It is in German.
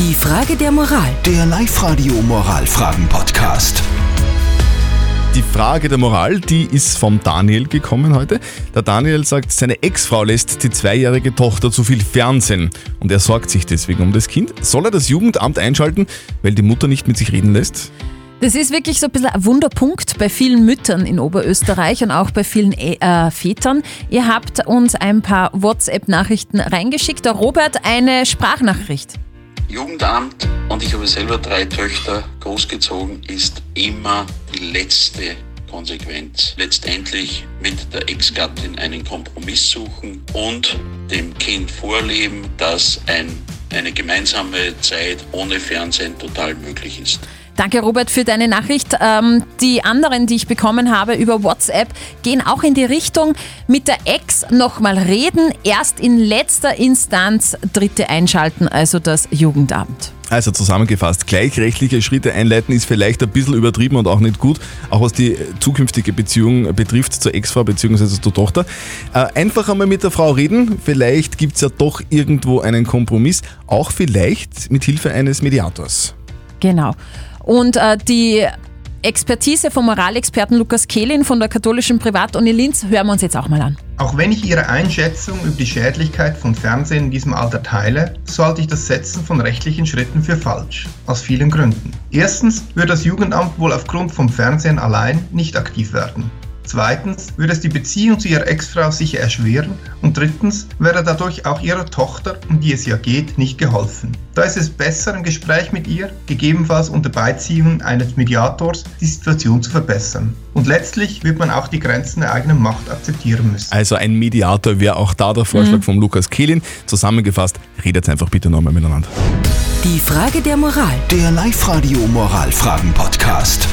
Die Frage der Moral. Der Live-Radio Moralfragen-Podcast. Die Frage der Moral, die ist vom Daniel gekommen heute. Der Daniel sagt, seine Ex-Frau lässt die zweijährige Tochter zu viel Fernsehen und er sorgt sich deswegen um das Kind. Soll er das Jugendamt einschalten, weil die Mutter nicht mit sich reden lässt? Das ist wirklich so ein bisschen ein Wunderpunkt bei vielen Müttern in Oberösterreich und auch bei vielen äh, Vätern. Ihr habt uns ein paar WhatsApp-Nachrichten reingeschickt. Der Robert eine Sprachnachricht. Jugendamt und ich habe selber drei Töchter großgezogen, ist immer die letzte Konsequenz. Letztendlich mit der Ex-Gattin einen Kompromiss suchen und dem Kind vorleben, dass ein, eine gemeinsame Zeit ohne Fernsehen total möglich ist. Danke, Robert, für deine Nachricht. Ähm, die anderen, die ich bekommen habe über WhatsApp, gehen auch in die Richtung, mit der Ex nochmal reden, erst in letzter Instanz Dritte einschalten, also das Jugendamt. Also zusammengefasst, gleichrechtliche Schritte einleiten ist vielleicht ein bisschen übertrieben und auch nicht gut, auch was die zukünftige Beziehung betrifft zur Ex-Frau bzw. zur Tochter. Äh, einfach einmal mit der Frau reden, vielleicht gibt es ja doch irgendwo einen Kompromiss, auch vielleicht mit Hilfe eines Mediators. Genau. Und äh, die Expertise vom Moralexperten Lukas Kehlin von der katholischen Privatuni Linz hören wir uns jetzt auch mal an. Auch wenn ich Ihre Einschätzung über die Schädlichkeit von Fernsehen in diesem Alter teile, so halte ich das Setzen von rechtlichen Schritten für falsch. Aus vielen Gründen. Erstens würde das Jugendamt wohl aufgrund vom Fernsehen allein nicht aktiv werden. Zweitens würde es die Beziehung zu ihrer Ex-Frau sicher erschweren und drittens wäre dadurch auch ihrer Tochter, um die es ja geht, nicht geholfen. Da ist es besser, im Gespräch mit ihr, gegebenenfalls unter Beiziehung eines Mediators, die Situation zu verbessern. Und letztlich wird man auch die Grenzen der eigenen Macht akzeptieren müssen. Also ein Mediator wäre auch da der Vorschlag mhm. von Lukas Kehlin. Zusammengefasst, redet einfach bitte nochmal miteinander. Die Frage der Moral. Der Live-Radio Moralfragen-Podcast.